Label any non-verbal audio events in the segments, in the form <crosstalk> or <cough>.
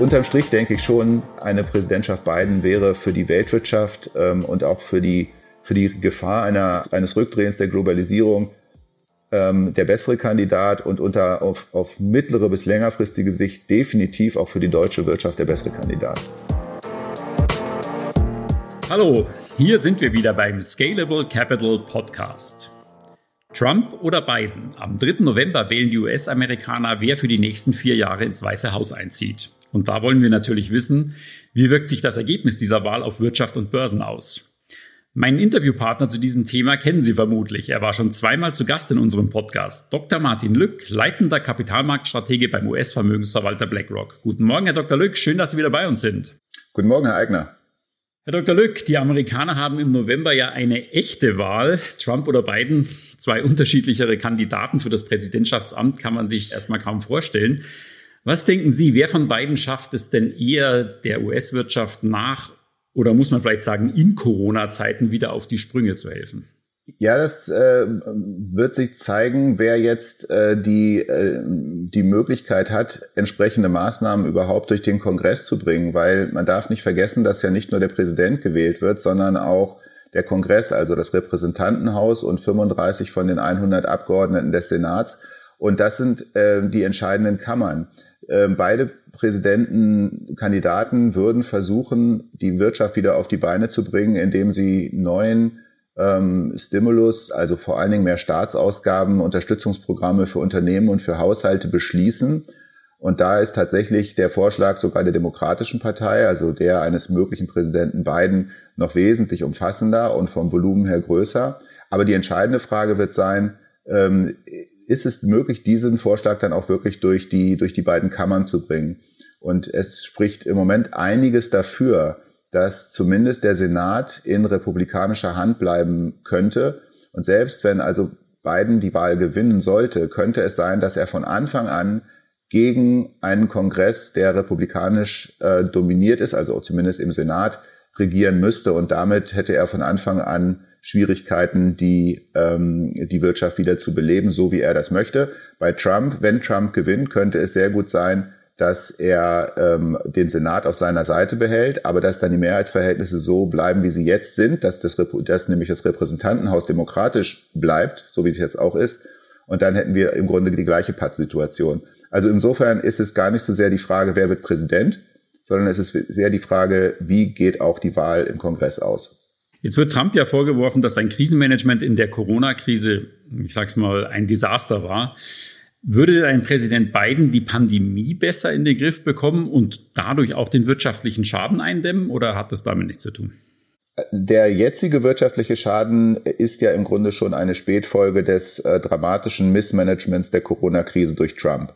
unterm Strich denke ich schon, eine Präsidentschaft Biden wäre für die Weltwirtschaft ähm, und auch für die, für die Gefahr einer, eines Rückdrehens der Globalisierung ähm, der bessere Kandidat und unter, auf, auf mittlere bis längerfristige Sicht definitiv auch für die deutsche Wirtschaft der bessere Kandidat. Hallo, hier sind wir wieder beim Scalable Capital Podcast. Trump oder Biden? Am 3. November wählen die US-Amerikaner, wer für die nächsten vier Jahre ins Weiße Haus einzieht. Und da wollen wir natürlich wissen, wie wirkt sich das Ergebnis dieser Wahl auf Wirtschaft und Börsen aus? Meinen Interviewpartner zu diesem Thema kennen Sie vermutlich. Er war schon zweimal zu Gast in unserem Podcast. Dr. Martin Lück, leitender Kapitalmarktstratege beim US-Vermögensverwalter BlackRock. Guten Morgen, Herr Dr. Lück. Schön, dass Sie wieder bei uns sind. Guten Morgen, Herr Eigner. Herr Dr. Lück, die Amerikaner haben im November ja eine echte Wahl. Trump oder Biden, zwei <laughs> unterschiedlichere Kandidaten für das Präsidentschaftsamt, kann man sich erstmal kaum vorstellen. Was denken Sie, wer von beiden schafft es denn eher der US-Wirtschaft nach oder muss man vielleicht sagen, in Corona-Zeiten wieder auf die Sprünge zu helfen? Ja, das äh, wird sich zeigen, wer jetzt äh, die, äh, die Möglichkeit hat, entsprechende Maßnahmen überhaupt durch den Kongress zu bringen, weil man darf nicht vergessen, dass ja nicht nur der Präsident gewählt wird, sondern auch der Kongress, also das Repräsentantenhaus und 35 von den 100 Abgeordneten des Senats. Und das sind äh, die entscheidenden Kammern. Ähm, beide Präsidentenkandidaten würden versuchen, die Wirtschaft wieder auf die Beine zu bringen, indem sie neuen ähm, Stimulus, also vor allen Dingen mehr Staatsausgaben, Unterstützungsprogramme für Unternehmen und für Haushalte beschließen. Und da ist tatsächlich der Vorschlag sogar der Demokratischen Partei, also der eines möglichen Präsidenten Biden, noch wesentlich umfassender und vom Volumen her größer. Aber die entscheidende Frage wird sein, ähm, ist es möglich, diesen Vorschlag dann auch wirklich durch die, durch die beiden Kammern zu bringen. Und es spricht im Moment einiges dafür, dass zumindest der Senat in republikanischer Hand bleiben könnte. Und selbst wenn also Biden die Wahl gewinnen sollte, könnte es sein, dass er von Anfang an gegen einen Kongress, der republikanisch äh, dominiert ist, also zumindest im Senat, regieren müsste. Und damit hätte er von Anfang an Schwierigkeiten, die, ähm, die Wirtschaft wieder zu beleben, so wie er das möchte. Bei Trump, wenn Trump gewinnt, könnte es sehr gut sein, dass er ähm, den Senat auf seiner Seite behält, aber dass dann die Mehrheitsverhältnisse so bleiben, wie sie jetzt sind, dass, das, dass nämlich das Repräsentantenhaus demokratisch bleibt, so wie es jetzt auch ist. Und dann hätten wir im Grunde die gleiche Pattsituation. Also insofern ist es gar nicht so sehr die Frage, wer wird Präsident, sondern es ist sehr die Frage, wie geht auch die Wahl im Kongress aus. Jetzt wird Trump ja vorgeworfen, dass sein Krisenmanagement in der Corona-Krise, ich sag's mal, ein Desaster war. Würde ein Präsident Biden die Pandemie besser in den Griff bekommen und dadurch auch den wirtschaftlichen Schaden eindämmen oder hat das damit nichts zu tun? Der jetzige wirtschaftliche Schaden ist ja im Grunde schon eine Spätfolge des äh, dramatischen Missmanagements der Corona-Krise durch Trump.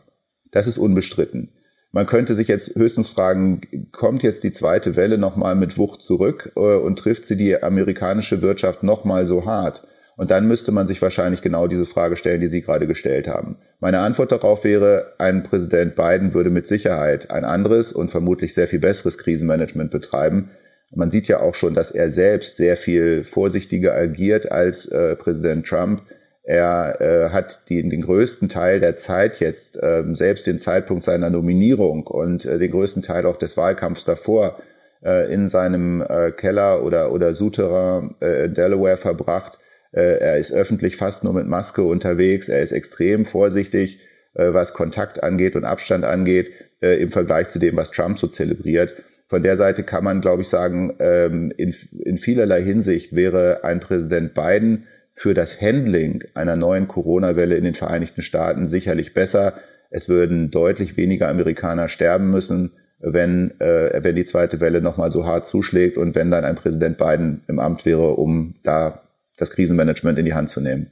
Das ist unbestritten. Man könnte sich jetzt höchstens fragen, kommt jetzt die zweite Welle nochmal mit Wucht zurück äh, und trifft sie die amerikanische Wirtschaft nochmal so hart? Und dann müsste man sich wahrscheinlich genau diese Frage stellen, die Sie gerade gestellt haben. Meine Antwort darauf wäre, ein Präsident Biden würde mit Sicherheit ein anderes und vermutlich sehr viel besseres Krisenmanagement betreiben. Man sieht ja auch schon, dass er selbst sehr viel vorsichtiger agiert als äh, Präsident Trump. Er äh, hat die, den größten Teil der Zeit jetzt, äh, selbst den Zeitpunkt seiner Nominierung und äh, den größten Teil auch des Wahlkampfs davor, äh, in seinem äh, Keller oder, oder Souterrain äh, Delaware verbracht. Äh, er ist öffentlich fast nur mit Maske unterwegs. Er ist extrem vorsichtig, äh, was Kontakt angeht und Abstand angeht, äh, im Vergleich zu dem, was Trump so zelebriert. Von der Seite kann man, glaube ich, sagen, ähm, in, in vielerlei Hinsicht wäre ein Präsident Biden für das Handling einer neuen Corona-Welle in den Vereinigten Staaten sicherlich besser. Es würden deutlich weniger Amerikaner sterben müssen, wenn, äh, wenn die zweite Welle nochmal so hart zuschlägt und wenn dann ein Präsident Biden im Amt wäre, um da das Krisenmanagement in die Hand zu nehmen.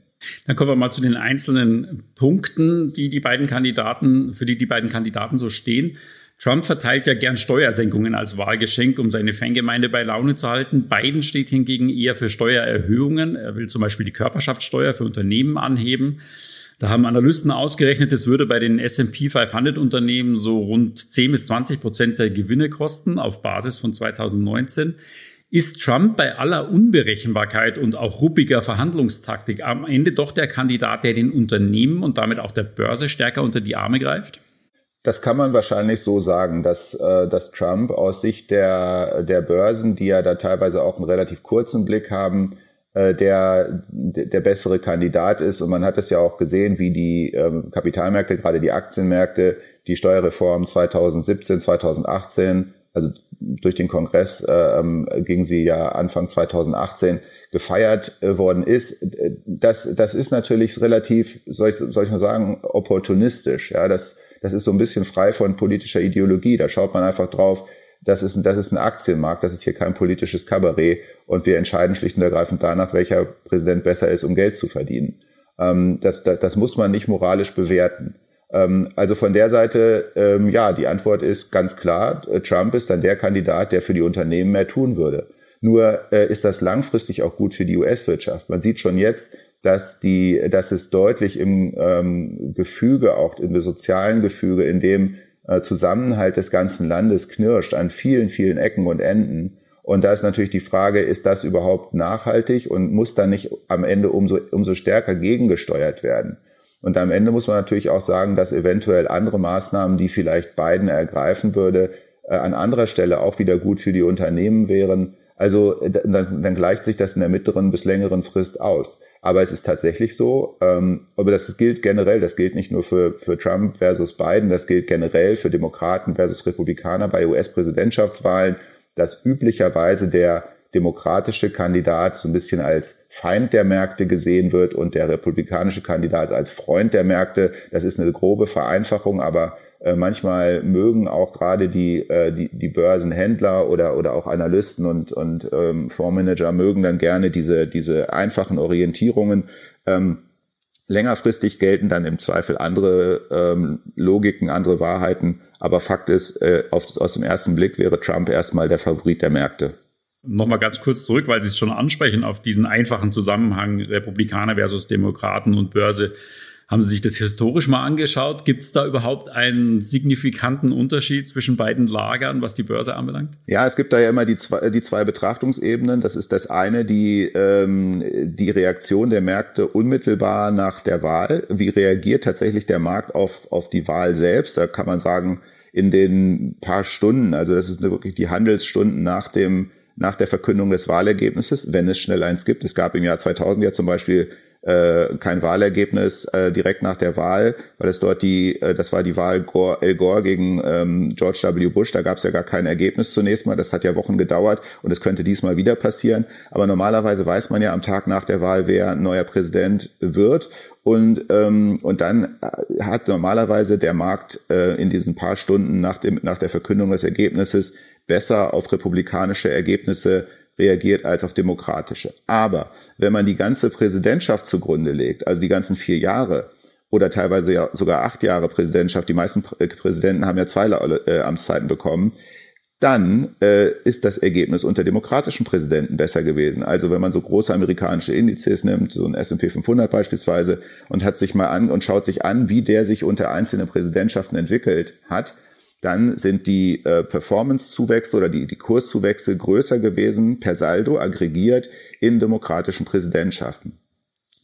Dann kommen wir mal zu den einzelnen Punkten, die die beiden Kandidaten, für die die beiden Kandidaten so stehen. Trump verteilt ja gern Steuersenkungen als Wahlgeschenk, um seine Fangemeinde bei Laune zu halten. Biden steht hingegen eher für Steuererhöhungen. Er will zum Beispiel die Körperschaftssteuer für Unternehmen anheben. Da haben Analysten ausgerechnet, es würde bei den S&P 500 Unternehmen so rund 10 bis 20 Prozent der Gewinne kosten auf Basis von 2019. Ist Trump bei aller Unberechenbarkeit und auch ruppiger Verhandlungstaktik am Ende doch der Kandidat, der den Unternehmen und damit auch der Börse stärker unter die Arme greift? Das kann man wahrscheinlich so sagen, dass, äh, dass Trump aus Sicht der, der Börsen, die ja da teilweise auch einen relativ kurzen Blick haben, äh, der, der bessere Kandidat ist. Und man hat es ja auch gesehen, wie die ähm, Kapitalmärkte, gerade die Aktienmärkte, die Steuerreform 2017, 2018, also durch den Kongress äh, ähm, ging sie ja Anfang 2018 gefeiert worden ist. Das, das ist natürlich relativ, soll ich, soll ich mal sagen, opportunistisch. Ja, das, das ist so ein bisschen frei von politischer Ideologie. Da schaut man einfach drauf, das ist, das ist ein Aktienmarkt, das ist hier kein politisches Kabarett und wir entscheiden schlicht und ergreifend danach, welcher Präsident besser ist, um Geld zu verdienen. Ähm, das, das, das muss man nicht moralisch bewerten. Ähm, also von der Seite, ähm, ja, die Antwort ist ganz klar, Trump ist dann der Kandidat, der für die Unternehmen mehr tun würde. Nur äh, ist das langfristig auch gut für die US-Wirtschaft. Man sieht schon jetzt, dass die, dass es deutlich im ähm, Gefüge, auch dem sozialen Gefüge, in dem äh, Zusammenhalt des ganzen Landes knirscht an vielen, vielen Ecken und Enden. Und da ist natürlich die Frage, ist das überhaupt nachhaltig und muss dann nicht am Ende umso, umso stärker gegengesteuert werden? Und am Ende muss man natürlich auch sagen, dass eventuell andere Maßnahmen, die vielleicht Biden ergreifen würde, äh, an anderer Stelle auch wieder gut für die Unternehmen wären. Also dann, dann gleicht sich das in der mittleren bis längeren Frist aus. Aber es ist tatsächlich so, ähm, aber das gilt generell, das gilt nicht nur für, für Trump versus Biden, das gilt generell für Demokraten versus Republikaner bei US-Präsidentschaftswahlen, dass üblicherweise der demokratische Kandidat so ein bisschen als Feind der Märkte gesehen wird und der republikanische Kandidat als Freund der Märkte. Das ist eine grobe Vereinfachung, aber äh, manchmal mögen auch gerade die, äh, die, die Börsenhändler oder, oder auch Analysten und, und ähm, Fondsmanager mögen dann gerne diese, diese einfachen Orientierungen. Ähm, längerfristig gelten dann im Zweifel andere ähm, Logiken, andere Wahrheiten. Aber Fakt ist, äh, auf, aus dem ersten Blick wäre Trump erstmal der Favorit der Märkte. Nochmal ganz kurz zurück, weil Sie es schon ansprechen, auf diesen einfachen Zusammenhang Republikaner versus Demokraten und Börse. Haben Sie sich das historisch mal angeschaut? Gibt es da überhaupt einen signifikanten Unterschied zwischen beiden Lagern, was die Börse anbelangt? Ja, es gibt da ja immer die zwei, die zwei Betrachtungsebenen. Das ist das eine, die, ähm, die Reaktion der Märkte unmittelbar nach der Wahl. Wie reagiert tatsächlich der Markt auf, auf die Wahl selbst? Da kann man sagen, in den paar Stunden, also das ist wirklich die Handelsstunden nach dem nach der Verkündung des Wahlergebnisses, wenn es schnell eins gibt. Es gab im Jahr 2000 ja zum Beispiel äh, kein Wahlergebnis äh, direkt nach der Wahl, weil es dort die, äh, das war die Wahl Gore, Al Gore gegen ähm, George W. Bush, da gab es ja gar kein Ergebnis zunächst mal, das hat ja Wochen gedauert und es könnte diesmal wieder passieren. Aber normalerweise weiß man ja am Tag nach der Wahl, wer neuer Präsident wird und, ähm, und dann hat normalerweise der Markt äh, in diesen paar Stunden nach, dem, nach der Verkündung des Ergebnisses besser auf republikanische Ergebnisse reagiert als auf demokratische. Aber wenn man die ganze Präsidentschaft zugrunde legt, also die ganzen vier Jahre oder teilweise ja sogar acht Jahre Präsidentschaft, die meisten Präsidenten haben ja zwei äh, Amtszeiten bekommen, dann äh, ist das Ergebnis unter demokratischen Präsidenten besser gewesen. Also wenn man so große amerikanische Indizes nimmt, so ein S&P 500 beispielsweise, und hat sich mal an und schaut sich an, wie der sich unter einzelnen Präsidentschaften entwickelt hat, dann sind die äh, Performance-Zuwächse oder die, die Kurszuwächse größer gewesen, per Saldo aggregiert in demokratischen Präsidentschaften.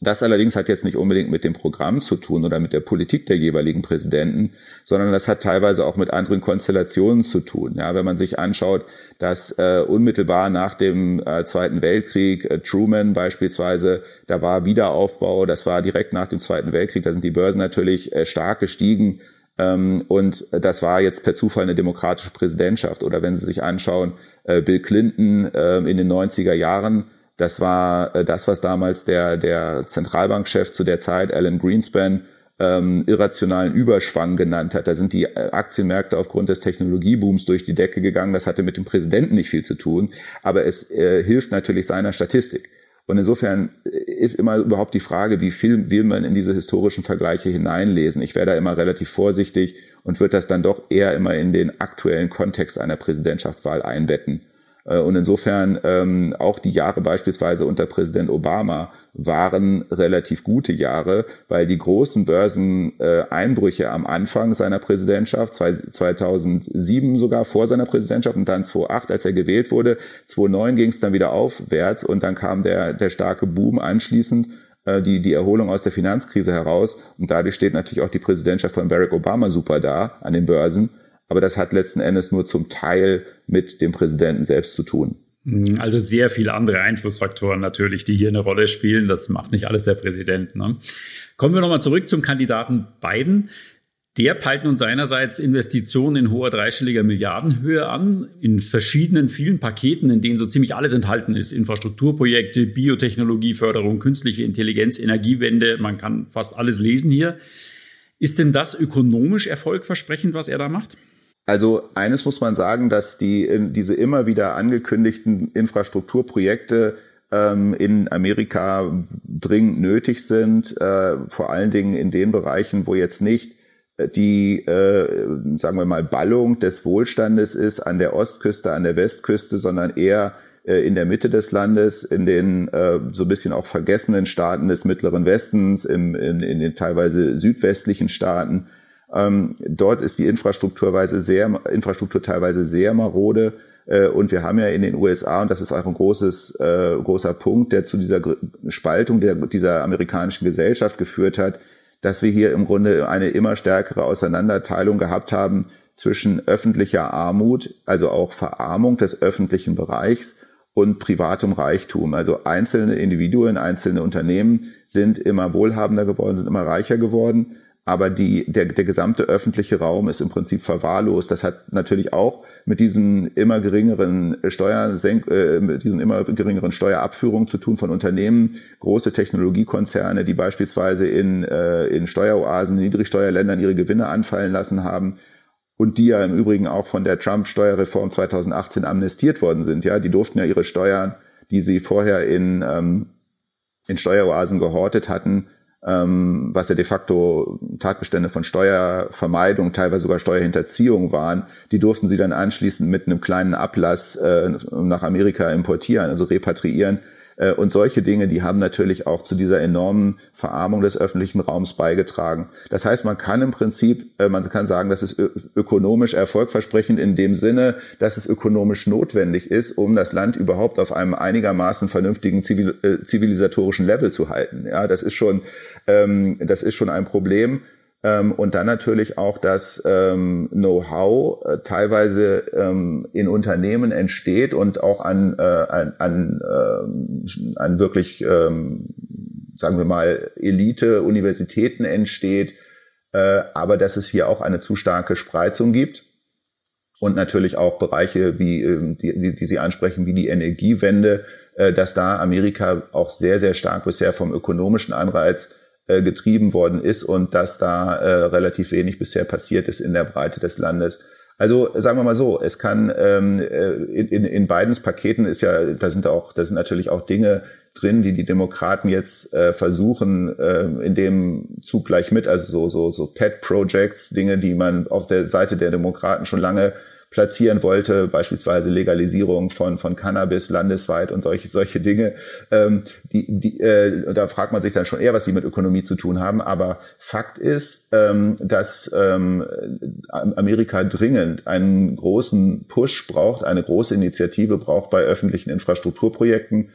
Das allerdings hat jetzt nicht unbedingt mit dem Programm zu tun oder mit der Politik der jeweiligen Präsidenten, sondern das hat teilweise auch mit anderen Konstellationen zu tun. Ja, wenn man sich anschaut, dass äh, unmittelbar nach dem äh, Zweiten Weltkrieg äh, Truman beispielsweise, da war Wiederaufbau, das war direkt nach dem Zweiten Weltkrieg, da sind die Börsen natürlich äh, stark gestiegen und das war jetzt per Zufall eine demokratische Präsidentschaft. Oder wenn Sie sich anschauen, äh, Bill Clinton ähm, in den 90er Jahren, das war äh, das, was damals der, der Zentralbankchef zu der Zeit, Alan Greenspan, ähm, irrationalen Überschwang genannt hat. Da sind die äh, Aktienmärkte aufgrund des Technologiebooms durch die Decke gegangen. Das hatte mit dem Präsidenten nicht viel zu tun, aber es äh, hilft natürlich seiner Statistik. Und insofern ist immer überhaupt die Frage, wie viel will man in diese historischen Vergleiche hineinlesen. Ich wäre da immer relativ vorsichtig und würde das dann doch eher immer in den aktuellen Kontext einer Präsidentschaftswahl einbetten. Äh, und insofern ähm, auch die Jahre beispielsweise unter Präsident Obama waren relativ gute Jahre, weil die großen Börseneinbrüche am Anfang seiner Präsidentschaft, 2007 sogar vor seiner Präsidentschaft und dann 2008, als er gewählt wurde, 2009 ging es dann wieder aufwärts und dann kam der, der starke Boom anschließend äh, die, die Erholung aus der Finanzkrise heraus. Und dadurch steht natürlich auch die Präsidentschaft von Barack Obama super da an den Börsen. Aber das hat letzten Endes nur zum Teil mit dem Präsidenten selbst zu tun. Hm, also sehr viele andere Einflussfaktoren natürlich, die hier eine Rolle spielen. Das macht nicht alles der Präsident. Ne? Kommen wir nochmal zurück zum Kandidaten Biden. Der peilt nun seinerseits Investitionen in hoher dreistelliger Milliardenhöhe an, in verschiedenen vielen Paketen, in denen so ziemlich alles enthalten ist. Infrastrukturprojekte, Biotechnologieförderung, künstliche Intelligenz, Energiewende. Man kann fast alles lesen hier. Ist denn das ökonomisch erfolgversprechend, was er da macht? Also eines muss man sagen, dass die, diese immer wieder angekündigten Infrastrukturprojekte ähm, in Amerika dringend nötig sind, äh, vor allen Dingen in den Bereichen, wo jetzt nicht äh, die, äh, sagen wir mal, Ballung des Wohlstandes ist an der Ostküste, an der Westküste, sondern eher äh, in der Mitte des Landes, in den äh, so ein bisschen auch vergessenen Staaten des Mittleren Westens, im, in, in den teilweise südwestlichen Staaten. Ähm, dort ist die Infrastrukturweise sehr, Infrastruktur teilweise sehr marode. Äh, und wir haben ja in den USA, und das ist auch ein großes, äh, großer Punkt, der zu dieser Spaltung der, dieser amerikanischen Gesellschaft geführt hat, dass wir hier im Grunde eine immer stärkere Auseinanderteilung gehabt haben zwischen öffentlicher Armut, also auch Verarmung des öffentlichen Bereichs und privatem Reichtum. Also einzelne Individuen, einzelne Unternehmen sind immer wohlhabender geworden, sind immer reicher geworden aber die, der, der gesamte öffentliche Raum ist im Prinzip verwahrlost. Das hat natürlich auch mit diesen immer geringeren Steuersenk, äh, mit diesen immer geringeren Steuerabführungen zu tun von Unternehmen, große Technologiekonzerne, die beispielsweise in, äh, in Steueroasen, Niedrigsteuerländern ihre Gewinne anfallen lassen haben und die ja im Übrigen auch von der Trump-Steuerreform 2018 amnestiert worden sind. Ja, die durften ja ihre Steuern, die sie vorher in, ähm, in Steueroasen gehortet hatten, ähm, was ja de facto Tatbestände von Steuervermeidung, teilweise sogar Steuerhinterziehung waren, die durften sie dann anschließend mit einem kleinen Ablass äh, nach Amerika importieren, also repatriieren. Äh, und solche Dinge, die haben natürlich auch zu dieser enormen Verarmung des öffentlichen Raums beigetragen. Das heißt, man kann im Prinzip, äh, man kann sagen, das ist ökonomisch erfolgversprechend in dem Sinne, dass es ökonomisch notwendig ist, um das Land überhaupt auf einem einigermaßen vernünftigen äh, zivilisatorischen Level zu halten. Ja, das ist schon, ähm, das ist schon ein Problem. Ähm, und dann natürlich auch das ähm, Know-how äh, teilweise ähm, in Unternehmen entsteht und auch an, äh, an, an, äh, an wirklich, ähm, sagen wir mal, Elite-Universitäten entsteht, äh, aber dass es hier auch eine zu starke Spreizung gibt. Und natürlich auch Bereiche, wie, ähm, die, die Sie ansprechen, wie die Energiewende, äh, dass da Amerika auch sehr, sehr stark bisher vom ökonomischen Anreiz äh, getrieben worden ist und dass da äh, relativ wenig bisher passiert ist in der Breite des Landes. Also sagen wir mal so, es kann ähm, äh, in, in Bidens Paketen ist ja, da sind auch, da sind natürlich auch Dinge drin, die die Demokraten jetzt äh, versuchen, äh, in dem Zug gleich mit, also so so so Pet Projects, Dinge, die man auf der Seite der Demokraten schon lange platzieren wollte, beispielsweise Legalisierung von, von Cannabis landesweit und solche, solche Dinge. Ähm, die, die, äh, da fragt man sich dann schon eher, was sie mit Ökonomie zu tun haben. Aber Fakt ist, ähm, dass ähm, Amerika dringend einen großen Push braucht, eine große Initiative braucht bei öffentlichen Infrastrukturprojekten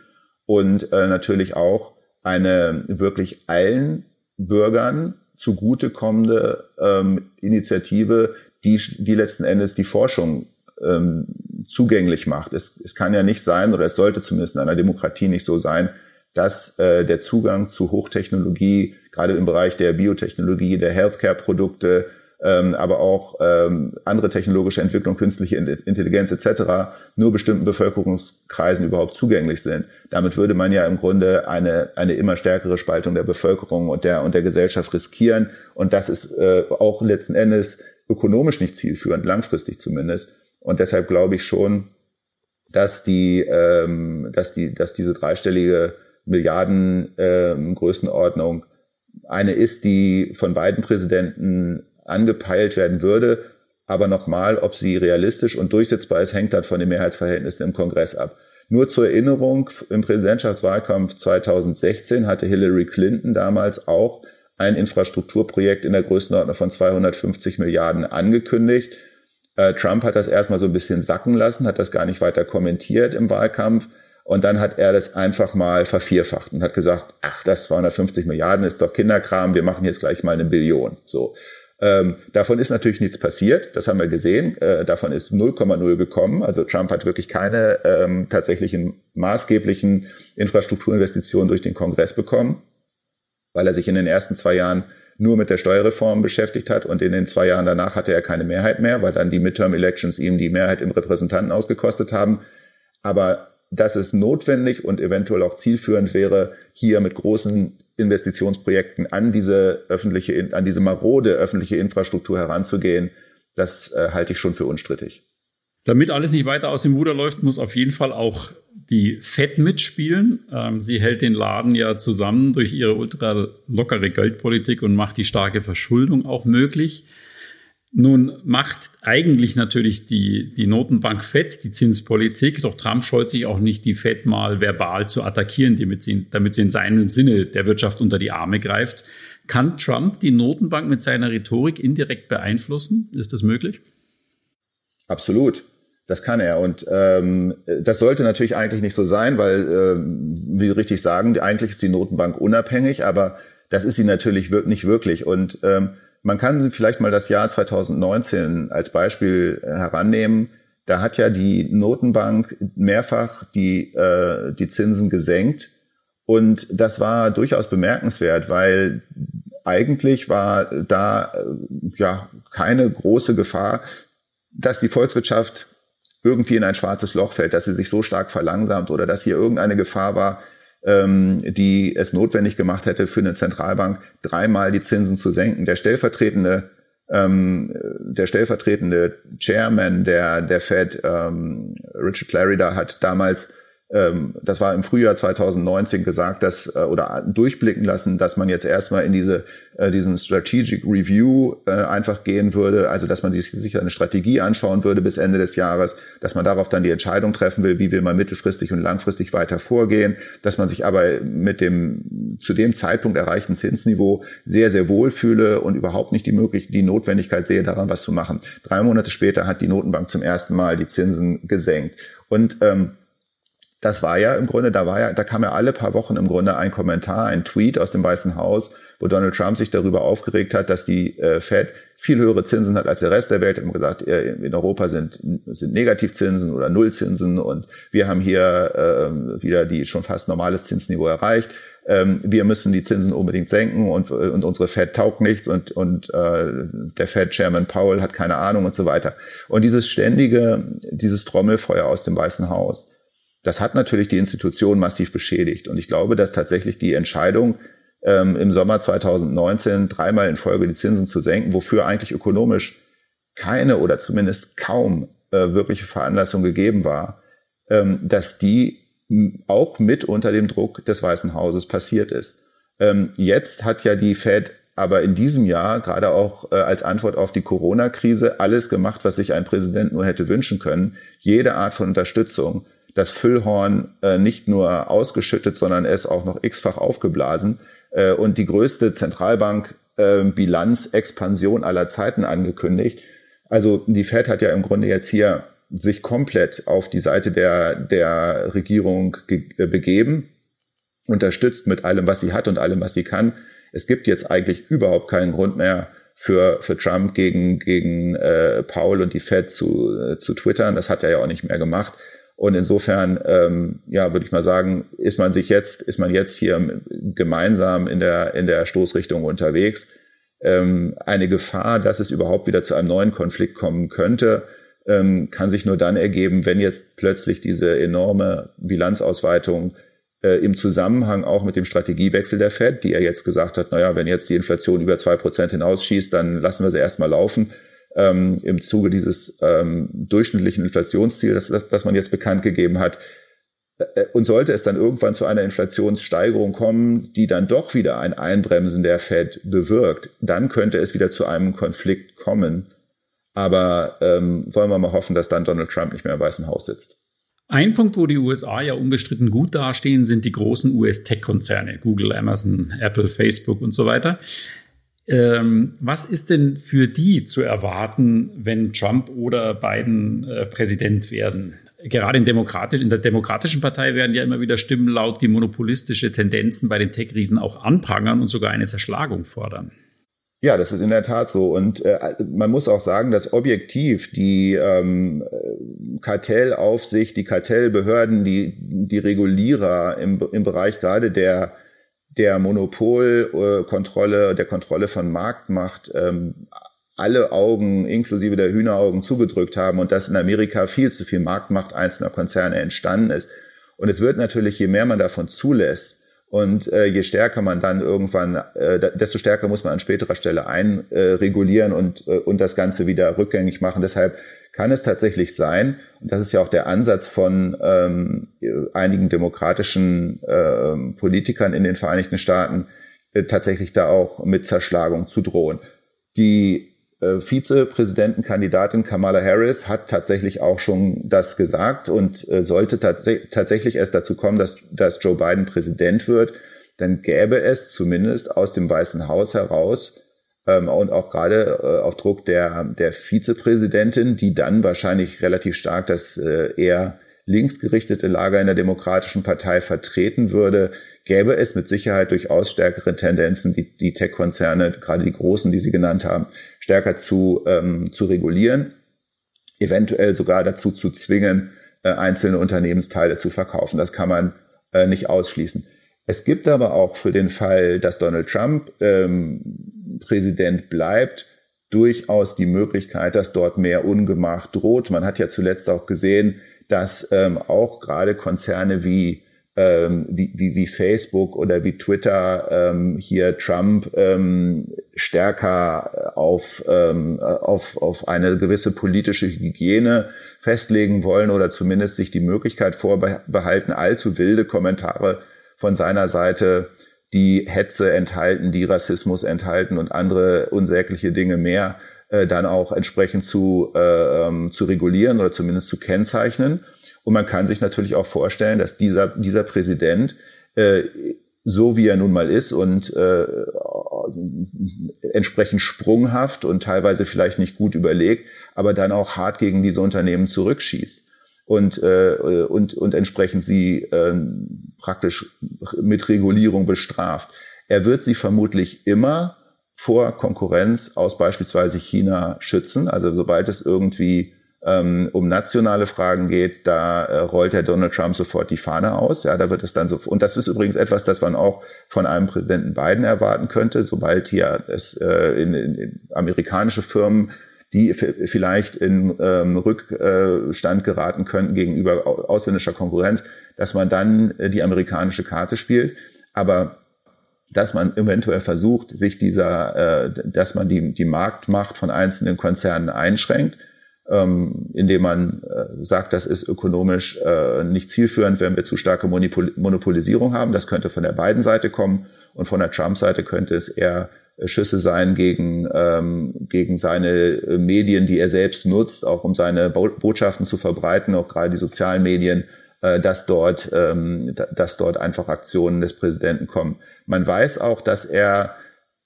und äh, natürlich auch eine wirklich allen Bürgern zugutekommende ähm, Initiative, die, die letzten Endes die Forschung ähm, zugänglich macht. Es, es kann ja nicht sein, oder es sollte zumindest in einer Demokratie nicht so sein, dass äh, der Zugang zu Hochtechnologie, gerade im Bereich der Biotechnologie, der Healthcare-Produkte, ähm, aber auch ähm, andere technologische Entwicklung, künstliche Intelligenz etc. nur bestimmten Bevölkerungskreisen überhaupt zugänglich sind. Damit würde man ja im Grunde eine, eine immer stärkere Spaltung der Bevölkerung und der, und der Gesellschaft riskieren. Und das ist äh, auch letzten Endes ökonomisch nicht zielführend, langfristig zumindest. Und deshalb glaube ich schon, dass die, ähm, dass die, dass diese dreistellige Milliarden ähm, Größenordnung eine ist, die von beiden Präsidenten angepeilt werden würde. Aber nochmal, ob sie realistisch und durchsetzbar ist, hängt dann von den Mehrheitsverhältnissen im Kongress ab. Nur zur Erinnerung, im Präsidentschaftswahlkampf 2016 hatte Hillary Clinton damals auch ein Infrastrukturprojekt in der Größenordnung von 250 Milliarden angekündigt. Äh, Trump hat das erstmal so ein bisschen sacken lassen, hat das gar nicht weiter kommentiert im Wahlkampf. Und dann hat er das einfach mal vervierfacht und hat gesagt, ach, das 250 Milliarden ist doch Kinderkram, wir machen jetzt gleich mal eine Billion. So. Ähm, davon ist natürlich nichts passiert, das haben wir gesehen. Äh, davon ist 0,0 gekommen. Also Trump hat wirklich keine ähm, tatsächlichen maßgeblichen Infrastrukturinvestitionen durch den Kongress bekommen, weil er sich in den ersten zwei Jahren nur mit der Steuerreform beschäftigt hat und in den zwei Jahren danach hatte er keine Mehrheit mehr, weil dann die Midterm Elections ihm die Mehrheit im Repräsentanten ausgekostet haben. Aber dass es notwendig und eventuell auch zielführend wäre, hier mit großen Investitionsprojekten an diese öffentliche, an diese marode öffentliche Infrastruktur heranzugehen, das äh, halte ich schon für unstrittig. Damit alles nicht weiter aus dem Ruder läuft, muss auf jeden Fall auch die FED mitspielen. Ähm, sie hält den Laden ja zusammen durch ihre ultra lockere Geldpolitik und macht die starke Verschuldung auch möglich. Nun macht eigentlich natürlich die, die Notenbank FED die Zinspolitik, doch Trump scheut sich auch nicht, die FED mal verbal zu attackieren, damit sie, damit sie in seinem Sinne der Wirtschaft unter die Arme greift. Kann Trump die Notenbank mit seiner Rhetorik indirekt beeinflussen? Ist das möglich? Absolut. Das kann er. Und ähm, das sollte natürlich eigentlich nicht so sein, weil, äh, wie Sie richtig sagen, eigentlich ist die Notenbank unabhängig, aber das ist sie natürlich nicht wirklich. Und ähm, man kann vielleicht mal das Jahr 2019 als Beispiel herannehmen. Da hat ja die Notenbank mehrfach die, äh, die Zinsen gesenkt. Und das war durchaus bemerkenswert, weil eigentlich war da äh, ja keine große Gefahr, dass die Volkswirtschaft irgendwie in ein schwarzes Loch fällt, dass sie sich so stark verlangsamt oder dass hier irgendeine Gefahr war, ähm, die es notwendig gemacht hätte, für eine Zentralbank dreimal die Zinsen zu senken. Der stellvertretende ähm, der stellvertretende Chairman der, der Fed, ähm, Richard Clarida, hat damals das war im Frühjahr 2019 gesagt, dass äh, oder durchblicken lassen, dass man jetzt erstmal in diese äh, diesen Strategic Review äh, einfach gehen würde, also dass man sich sicher eine Strategie anschauen würde bis Ende des Jahres, dass man darauf dann die Entscheidung treffen will, wie will man mittelfristig und langfristig weiter vorgehen, dass man sich aber mit dem zu dem Zeitpunkt erreichten Zinsniveau sehr sehr wohl fühle und überhaupt nicht die Möglichkeit, die Notwendigkeit sehe, daran was zu machen. Drei Monate später hat die Notenbank zum ersten Mal die Zinsen gesenkt und ähm, das war ja im Grunde, da war ja, da kam ja alle paar Wochen im Grunde ein Kommentar, ein Tweet aus dem Weißen Haus, wo Donald Trump sich darüber aufgeregt hat, dass die äh, Fed viel höhere Zinsen hat als der Rest der Welt. Er hat gesagt, in Europa sind, sind Negativzinsen oder Nullzinsen und wir haben hier äh, wieder die schon fast normales Zinsniveau erreicht. Ähm, wir müssen die Zinsen unbedingt senken und, und unsere Fed taugt nichts und, und äh, der Fed-Chairman Powell hat keine Ahnung und so weiter. Und dieses ständige, dieses Trommelfeuer aus dem Weißen Haus, das hat natürlich die Institution massiv beschädigt. Und ich glaube, dass tatsächlich die Entscheidung, ähm, im Sommer 2019 dreimal in Folge die Zinsen zu senken, wofür eigentlich ökonomisch keine oder zumindest kaum äh, wirkliche Veranlassung gegeben war, ähm, dass die auch mit unter dem Druck des Weißen Hauses passiert ist. Ähm, jetzt hat ja die Fed aber in diesem Jahr, gerade auch äh, als Antwort auf die Corona-Krise, alles gemacht, was sich ein Präsident nur hätte wünschen können. Jede Art von Unterstützung das Füllhorn äh, nicht nur ausgeschüttet, sondern es auch noch x-fach aufgeblasen äh, und die größte Zentralbank-Bilanz-Expansion äh, aller Zeiten angekündigt. Also die Fed hat ja im Grunde jetzt hier sich komplett auf die Seite der, der Regierung äh, begeben, unterstützt mit allem, was sie hat und allem, was sie kann. Es gibt jetzt eigentlich überhaupt keinen Grund mehr, für, für Trump gegen, gegen äh, Paul und die Fed zu, äh, zu twittern. Das hat er ja auch nicht mehr gemacht. Und insofern, ähm, ja, würde ich mal sagen, ist man sich jetzt, ist man jetzt hier gemeinsam in der, in der Stoßrichtung unterwegs. Ähm, eine Gefahr, dass es überhaupt wieder zu einem neuen Konflikt kommen könnte, ähm, kann sich nur dann ergeben, wenn jetzt plötzlich diese enorme Bilanzausweitung äh, im Zusammenhang auch mit dem Strategiewechsel der Fed, die er jetzt gesagt hat, naja, wenn jetzt die Inflation über zwei Prozent hinausschießt, dann lassen wir sie erstmal laufen ähm, im Zuge dieses ähm, durchschnittlichen Inflationsziels, das, das man jetzt bekannt gegeben hat. Äh, und sollte es dann irgendwann zu einer Inflationssteigerung kommen, die dann doch wieder ein Einbremsen der Fed bewirkt, dann könnte es wieder zu einem Konflikt kommen. Aber ähm, wollen wir mal hoffen, dass dann Donald Trump nicht mehr im Weißen Haus sitzt. Ein Punkt, wo die USA ja unbestritten gut dastehen, sind die großen US-Tech-Konzerne, Google, Amazon, Apple, Facebook und so weiter. Ähm, was ist denn für die zu erwarten, wenn Trump oder Biden äh, Präsident werden? gerade in, demokratisch, in der Demokratischen Partei werden ja immer wieder Stimmen laut, die monopolistische Tendenzen bei den Tech-Riesen auch anprangern und sogar eine Zerschlagung fordern. Ja, das ist in der Tat so. Und äh, man muss auch sagen, dass objektiv die ähm, Kartellaufsicht, die Kartellbehörden, die, die Regulierer im, im Bereich gerade der, der Monopolkontrolle, der Kontrolle von Marktmacht ähm, alle Augen inklusive der Hühneraugen zugedrückt haben und dass in Amerika viel zu viel Marktmacht einzelner Konzerne entstanden ist. Und es wird natürlich, je mehr man davon zulässt, und äh, je stärker man dann irgendwann, äh, desto stärker muss man an späterer Stelle einregulieren äh, und, äh, und das Ganze wieder rückgängig machen. Deshalb kann es tatsächlich sein, und das ist ja auch der Ansatz von ähm, einigen demokratischen äh, Politikern in den Vereinigten Staaten, äh, tatsächlich da auch mit Zerschlagung zu drohen. Die Vizepräsidentenkandidatin Kamala Harris hat tatsächlich auch schon das gesagt und äh, sollte tats tatsächlich erst dazu kommen, dass, dass Joe Biden Präsident wird, dann gäbe es zumindest aus dem Weißen Haus heraus ähm, und auch gerade äh, auf Druck der, der Vizepräsidentin, die dann wahrscheinlich relativ stark das äh, eher linksgerichtete Lager in der Demokratischen Partei vertreten würde, gäbe es mit Sicherheit durchaus stärkere Tendenzen, die, die Tech-Konzerne, gerade die großen, die Sie genannt haben, stärker zu, ähm, zu regulieren, eventuell sogar dazu zu zwingen, äh, einzelne Unternehmensteile zu verkaufen. Das kann man äh, nicht ausschließen. Es gibt aber auch für den Fall, dass Donald Trump ähm, Präsident bleibt, durchaus die Möglichkeit, dass dort mehr Ungemach droht. Man hat ja zuletzt auch gesehen, dass ähm, auch gerade Konzerne wie ähm, wie, wie, wie Facebook oder wie Twitter ähm, hier Trump ähm, stärker auf, ähm, auf, auf eine gewisse politische Hygiene festlegen wollen oder zumindest sich die Möglichkeit vorbehalten, allzu wilde Kommentare von seiner Seite, die Hetze enthalten, die Rassismus enthalten und andere unsägliche Dinge mehr, äh, dann auch entsprechend zu, äh, ähm, zu regulieren oder zumindest zu kennzeichnen. Und man kann sich natürlich auch vorstellen, dass dieser, dieser Präsident, äh, so wie er nun mal ist und äh, entsprechend sprunghaft und teilweise vielleicht nicht gut überlegt, aber dann auch hart gegen diese Unternehmen zurückschießt und, äh, und, und entsprechend sie äh, praktisch mit Regulierung bestraft. Er wird sie vermutlich immer vor Konkurrenz aus beispielsweise China schützen. Also sobald es irgendwie ähm, um nationale Fragen geht, da äh, rollt der Donald Trump sofort die Fahne aus. Ja, da wird es dann so. Und das ist übrigens etwas, das man auch von einem Präsidenten Biden erwarten könnte, sobald hier es äh, in, in, amerikanische Firmen die vielleicht in ähm, Rückstand geraten könnten gegenüber ausländischer Konkurrenz, dass man dann äh, die amerikanische Karte spielt. Aber dass man eventuell versucht, sich dieser, äh, dass man die, die Marktmacht von einzelnen Konzernen einschränkt, ähm, indem man äh, sagt, das ist ökonomisch äh, nicht zielführend, wenn wir zu starke Monopol Monopolisierung haben. Das könnte von der beiden Seite kommen und von der Trump-Seite könnte es eher äh, Schüsse sein gegen, ähm, gegen seine äh, Medien, die er selbst nutzt, auch um seine Bo Botschaften zu verbreiten, auch gerade die sozialen Medien, äh, dass dort, ähm, dass dort einfach Aktionen des Präsidenten kommen. Man weiß auch, dass er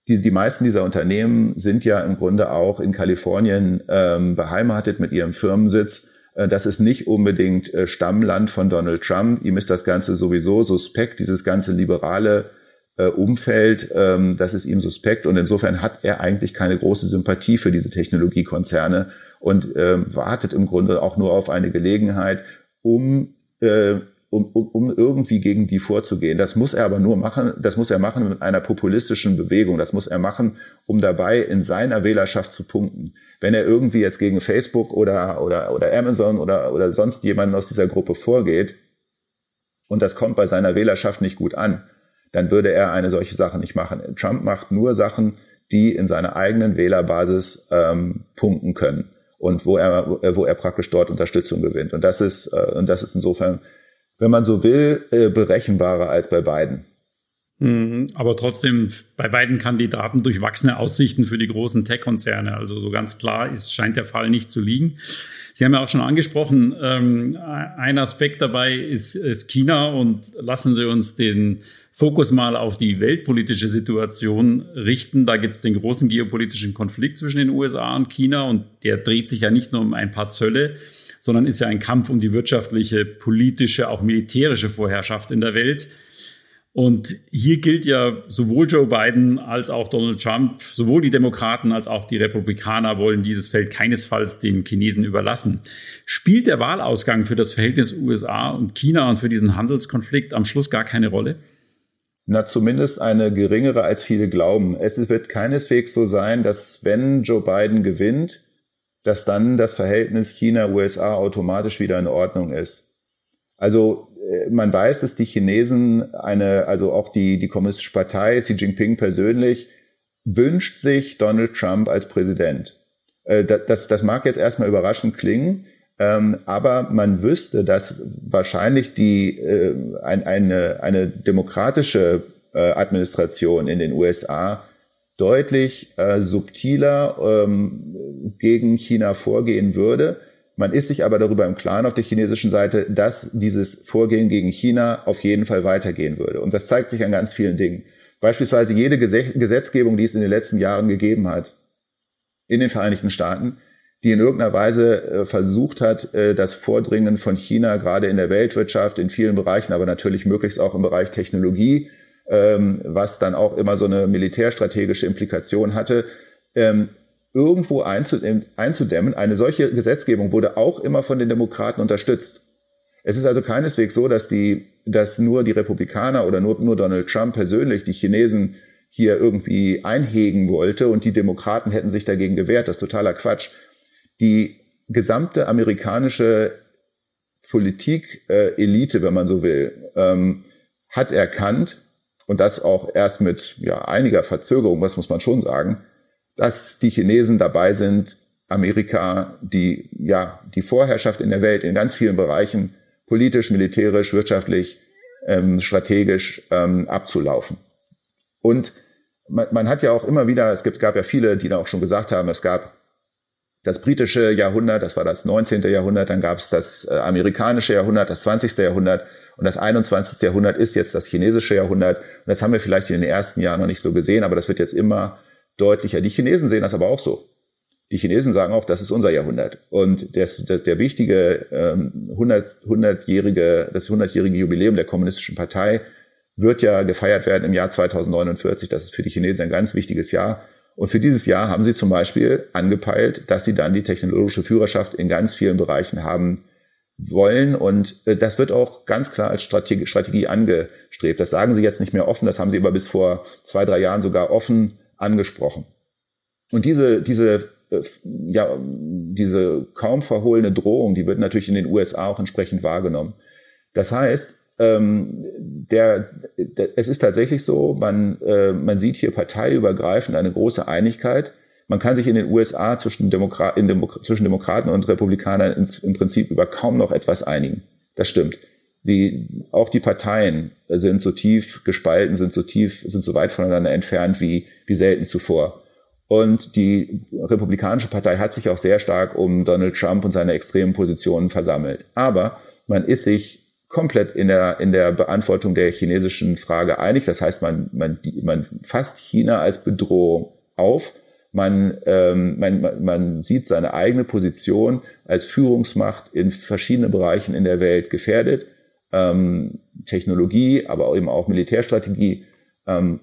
die, die meisten dieser Unternehmen sind ja im Grunde auch in Kalifornien ähm, beheimatet mit ihrem Firmensitz. Äh, das ist nicht unbedingt äh, Stammland von Donald Trump. Ihm ist das Ganze sowieso suspekt, dieses ganze liberale äh, Umfeld, ähm, das ist ihm suspekt. Und insofern hat er eigentlich keine große Sympathie für diese Technologiekonzerne und ähm, wartet im Grunde auch nur auf eine Gelegenheit, um äh, um, um, um irgendwie gegen die vorzugehen. Das muss er aber nur machen, das muss er machen mit einer populistischen Bewegung. Das muss er machen, um dabei in seiner Wählerschaft zu punkten. Wenn er irgendwie jetzt gegen Facebook oder, oder, oder Amazon oder, oder sonst jemanden aus dieser Gruppe vorgeht und das kommt bei seiner Wählerschaft nicht gut an, dann würde er eine solche Sache nicht machen. Trump macht nur Sachen, die in seiner eigenen Wählerbasis ähm, punkten können und wo er, wo er praktisch dort Unterstützung gewinnt. Und das ist, äh, und das ist insofern wenn man so will, äh, berechenbarer als bei beiden. Mhm, aber trotzdem bei beiden Kandidaten durchwachsene Aussichten für die großen Tech-Konzerne. Also so ganz klar ist, scheint der Fall nicht zu liegen. Sie haben ja auch schon angesprochen, ähm, ein Aspekt dabei ist, ist China und lassen Sie uns den Fokus mal auf die weltpolitische Situation richten. Da gibt es den großen geopolitischen Konflikt zwischen den USA und China und der dreht sich ja nicht nur um ein paar Zölle, sondern ist ja ein Kampf um die wirtschaftliche, politische, auch militärische Vorherrschaft in der Welt. Und hier gilt ja sowohl Joe Biden als auch Donald Trump, sowohl die Demokraten als auch die Republikaner wollen dieses Feld keinesfalls den Chinesen überlassen. Spielt der Wahlausgang für das Verhältnis USA und China und für diesen Handelskonflikt am Schluss gar keine Rolle? Na, zumindest eine geringere, als viele glauben. Es wird keineswegs so sein, dass wenn Joe Biden gewinnt, dass dann das Verhältnis China-USA automatisch wieder in Ordnung ist. Also äh, man weiß, dass die Chinesen eine, also auch die, die Kommunistische Partei, Xi Jinping persönlich, wünscht sich Donald Trump als Präsident. Äh, das, das mag jetzt erstmal überraschend klingen, ähm, aber man wüsste, dass wahrscheinlich die, äh, eine, eine demokratische Administration in den USA deutlich subtiler ähm, gegen China vorgehen würde man ist sich aber darüber im Klaren auf der chinesischen Seite, dass dieses Vorgehen gegen China auf jeden Fall weitergehen würde. Und das zeigt sich an ganz vielen Dingen. Beispielsweise jede Gesetzgebung, die es in den letzten Jahren gegeben hat in den Vereinigten Staaten, die in irgendeiner Weise äh, versucht hat, äh, das Vordringen von China gerade in der Weltwirtschaft, in vielen Bereichen, aber natürlich möglichst auch im Bereich Technologie, ähm, was dann auch immer so eine militärstrategische Implikation hatte, ähm, irgendwo einzudämmen. Eine solche Gesetzgebung wurde auch immer von den Demokraten unterstützt. Es ist also keineswegs so, dass die, dass nur die Republikaner oder nur, nur Donald Trump persönlich die Chinesen hier irgendwie einhegen wollte und die Demokraten hätten sich dagegen gewehrt. Das ist totaler Quatsch. Die gesamte amerikanische Politik-Elite, äh, wenn man so will, ähm, hat erkannt, und das auch erst mit ja, einiger Verzögerung, das muss man schon sagen, dass die Chinesen dabei sind, Amerika die, ja, die Vorherrschaft in der Welt in ganz vielen Bereichen politisch, militärisch, wirtschaftlich, ähm, strategisch ähm, abzulaufen. Und man, man hat ja auch immer wieder, es gibt, gab ja viele, die da auch schon gesagt haben, es gab das britische Jahrhundert, das war das 19. Jahrhundert, dann gab es das äh, amerikanische Jahrhundert, das 20. Jahrhundert und das 21. Jahrhundert ist jetzt das chinesische Jahrhundert. Und das haben wir vielleicht in den ersten Jahren noch nicht so gesehen, aber das wird jetzt immer deutlicher. Die Chinesen sehen das aber auch so. Die Chinesen sagen auch, das ist unser Jahrhundert. Und das, das, der wichtige ähm, 100, 100-jährige, das 100-jährige Jubiläum der Kommunistischen Partei wird ja gefeiert werden im Jahr 2049. Das ist für die Chinesen ein ganz wichtiges Jahr. Und für dieses Jahr haben sie zum Beispiel angepeilt, dass sie dann die technologische Führerschaft in ganz vielen Bereichen haben wollen. Und äh, das wird auch ganz klar als Strategie, Strategie angestrebt. Das sagen sie jetzt nicht mehr offen, das haben sie aber bis vor zwei, drei Jahren sogar offen angesprochen. Und diese, diese, äh, ja, diese kaum verhohlene Drohung, die wird natürlich in den USA auch entsprechend wahrgenommen. Das heißt, ähm, der, der, es ist tatsächlich so, man, äh, man sieht hier parteiübergreifend eine große Einigkeit. Man kann sich in den USA zwischen, Demokra Demo zwischen Demokraten und Republikanern in, im Prinzip über kaum noch etwas einigen. Das stimmt. Die, auch die Parteien sind so tief gespalten, sind so tief, sind so weit voneinander entfernt wie, wie selten zuvor. Und die Republikanische Partei hat sich auch sehr stark um Donald Trump und seine extremen Positionen versammelt. Aber man ist sich komplett in der, in der Beantwortung der chinesischen Frage einig. Das heißt, man, man, man fasst China als Bedrohung auf. Man, ähm, man, man sieht seine eigene Position als Führungsmacht in verschiedenen Bereichen in der Welt gefährdet ähm, Technologie, aber eben auch Militärstrategie. Ähm,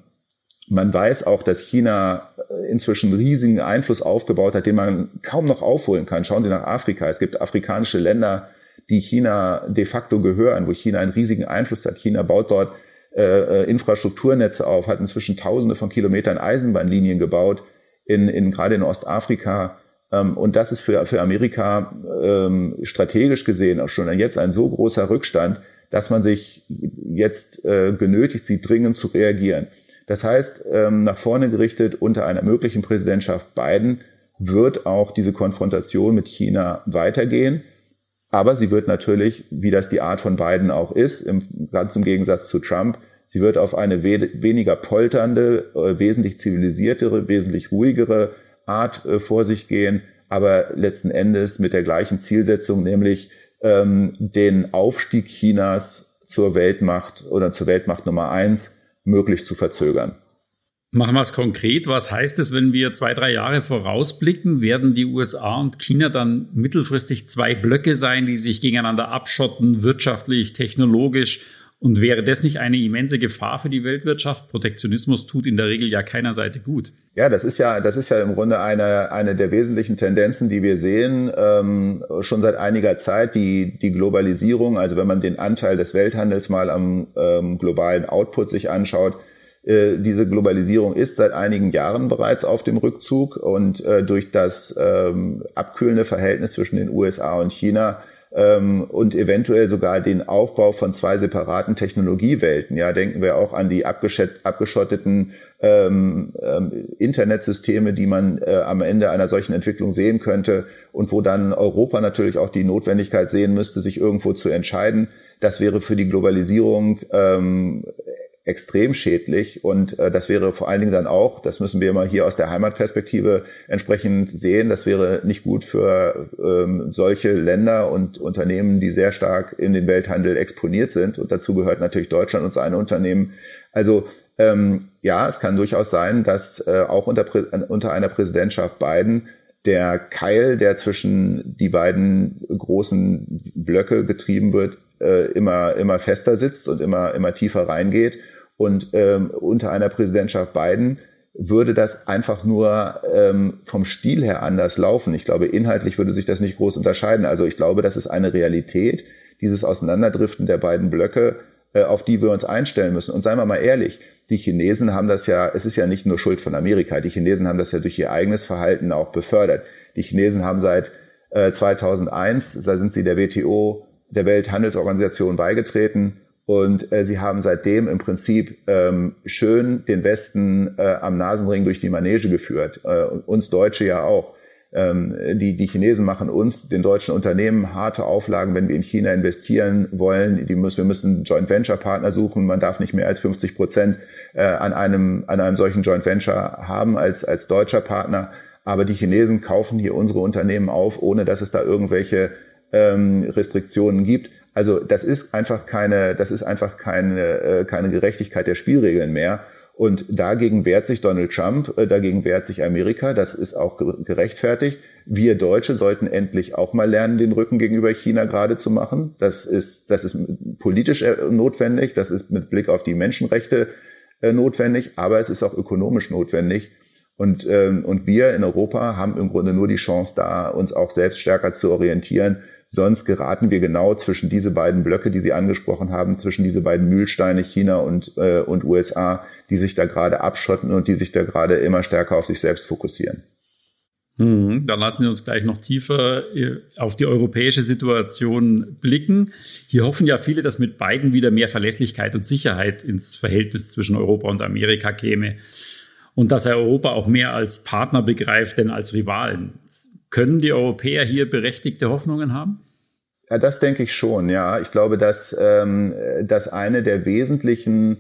man weiß auch, dass China inzwischen riesigen Einfluss aufgebaut hat, den man kaum noch aufholen kann. Schauen Sie nach Afrika. Es gibt afrikanische Länder, die China de facto gehören, wo China einen riesigen Einfluss hat. China baut dort äh, äh Infrastrukturnetze auf, hat inzwischen Tausende von Kilometern Eisenbahnlinien gebaut, in, in gerade in Ostafrika. Ähm, und das ist für, für Amerika ähm, strategisch gesehen auch schon jetzt ein so großer Rückstand, dass man sich jetzt äh, genötigt sieht, dringend zu reagieren. Das heißt, ähm, nach vorne gerichtet unter einer möglichen Präsidentschaft Biden wird auch diese Konfrontation mit China weitergehen. Aber sie wird natürlich, wie das die Art von Biden auch ist, im, ganz im Gegensatz zu Trump, sie wird auf eine we weniger polternde, äh, wesentlich zivilisiertere, wesentlich ruhigere Art äh, vor sich gehen, aber letzten Endes mit der gleichen Zielsetzung, nämlich ähm, den Aufstieg Chinas zur Weltmacht oder zur Weltmacht Nummer eins möglichst zu verzögern. Machen wir es konkret. Was heißt es, wenn wir zwei, drei Jahre vorausblicken? Werden die USA und China dann mittelfristig zwei Blöcke sein, die sich gegeneinander abschotten, wirtschaftlich, technologisch? Und wäre das nicht eine immense Gefahr für die Weltwirtschaft? Protektionismus tut in der Regel ja keiner Seite gut. Ja, das ist ja, das ist ja im Grunde eine, eine der wesentlichen Tendenzen, die wir sehen, ähm, schon seit einiger Zeit, die, die Globalisierung. Also wenn man den Anteil des Welthandels mal am ähm, globalen Output sich anschaut, äh, diese Globalisierung ist seit einigen Jahren bereits auf dem Rückzug und äh, durch das ähm, abkühlende Verhältnis zwischen den USA und China und eventuell sogar den Aufbau von zwei separaten Technologiewelten. Ja, denken wir auch an die abgeschotteten ähm, ähm, Internetsysteme, die man äh, am Ende einer solchen Entwicklung sehen könnte und wo dann Europa natürlich auch die Notwendigkeit sehen müsste, sich irgendwo zu entscheiden. Das wäre für die Globalisierung ähm, extrem schädlich. Und äh, das wäre vor allen Dingen dann auch, das müssen wir mal hier aus der Heimatperspektive entsprechend sehen, das wäre nicht gut für ähm, solche Länder und Unternehmen, die sehr stark in den Welthandel exponiert sind. Und dazu gehört natürlich Deutschland und seine Unternehmen. Also ähm, ja, es kann durchaus sein, dass äh, auch unter, unter einer Präsidentschaft Biden der Keil, der zwischen die beiden großen Blöcke getrieben wird, äh, immer, immer fester sitzt und immer, immer tiefer reingeht und ähm, unter einer Präsidentschaft Biden würde das einfach nur ähm, vom Stil her anders laufen. Ich glaube, inhaltlich würde sich das nicht groß unterscheiden. Also ich glaube, das ist eine Realität, dieses Auseinanderdriften der beiden Blöcke, äh, auf die wir uns einstellen müssen. Und seien wir mal ehrlich, die Chinesen haben das ja, es ist ja nicht nur Schuld von Amerika, die Chinesen haben das ja durch ihr eigenes Verhalten auch befördert. Die Chinesen haben seit äh, 2001, da sind sie der WTO, der Welthandelsorganisation beigetreten und äh, sie haben seitdem im Prinzip ähm, schön den Westen äh, am Nasenring durch die Manege geführt. Äh, uns Deutsche ja auch. Ähm, die, die Chinesen machen uns, den deutschen Unternehmen, harte Auflagen, wenn wir in China investieren wollen. Die müssen, wir müssen Joint Venture Partner suchen. Man darf nicht mehr als 50 Prozent äh, an, einem, an einem solchen Joint Venture haben als, als deutscher Partner. Aber die Chinesen kaufen hier unsere Unternehmen auf, ohne dass es da irgendwelche ähm, Restriktionen gibt. Also das ist einfach keine, das ist einfach keine, äh, keine Gerechtigkeit der Spielregeln mehr. Und dagegen wehrt sich Donald Trump, äh, dagegen wehrt sich Amerika. Das ist auch gerechtfertigt. Wir Deutsche sollten endlich auch mal lernen, den Rücken gegenüber China gerade zu machen. Das ist, das ist politisch äh, notwendig. Das ist mit Blick auf die Menschenrechte notwendig. Aber es ist auch ökonomisch notwendig. Und, ähm, und wir in Europa haben im Grunde nur die Chance da, uns auch selbst stärker zu orientieren Sonst geraten wir genau zwischen diese beiden Blöcke, die Sie angesprochen haben, zwischen diese beiden Mühlsteine China und, äh, und USA, die sich da gerade abschotten und die sich da gerade immer stärker auf sich selbst fokussieren. Hm, dann lassen wir uns gleich noch tiefer äh, auf die europäische Situation blicken. Hier hoffen ja viele, dass mit beiden wieder mehr Verlässlichkeit und Sicherheit ins Verhältnis zwischen Europa und Amerika käme und dass er Europa auch mehr als Partner begreift, denn als Rivalen. Können die Europäer hier berechtigte Hoffnungen haben? Ja, das denke ich schon, ja. Ich glaube, dass, ähm, dass eine der wesentlichen